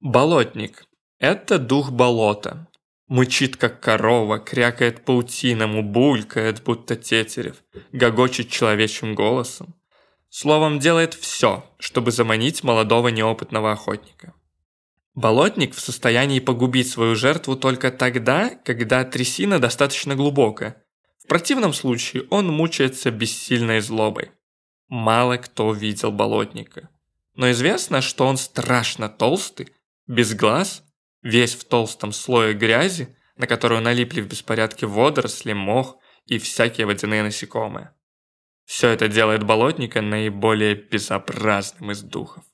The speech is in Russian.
Болотник – это дух болота. Мычит, как корова, крякает паутиному, булькает, будто тетерев, гогочет человечьим голосом. Словом, делает все, чтобы заманить молодого неопытного охотника. Болотник в состоянии погубить свою жертву только тогда, когда трясина достаточно глубокая. В противном случае он мучается бессильной злобой. Мало кто видел болотника. Но известно, что он страшно толстый, без глаз, весь в толстом слое грязи, на которую налипли в беспорядке водоросли, мох и всякие водяные насекомые. Все это делает болотника наиболее безобразным из духов.